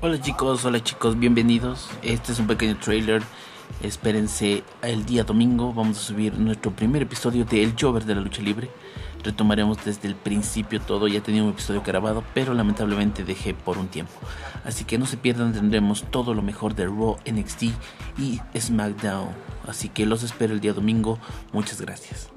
Hola chicos, hola chicos, bienvenidos. Este es un pequeño trailer. Espérense el día domingo. Vamos a subir nuestro primer episodio de El Jover de la lucha libre. Retomaremos desde el principio todo. Ya tenía un episodio grabado, pero lamentablemente dejé por un tiempo. Así que no se pierdan, tendremos todo lo mejor de Raw, NXT y SmackDown. Así que los espero el día domingo. Muchas gracias.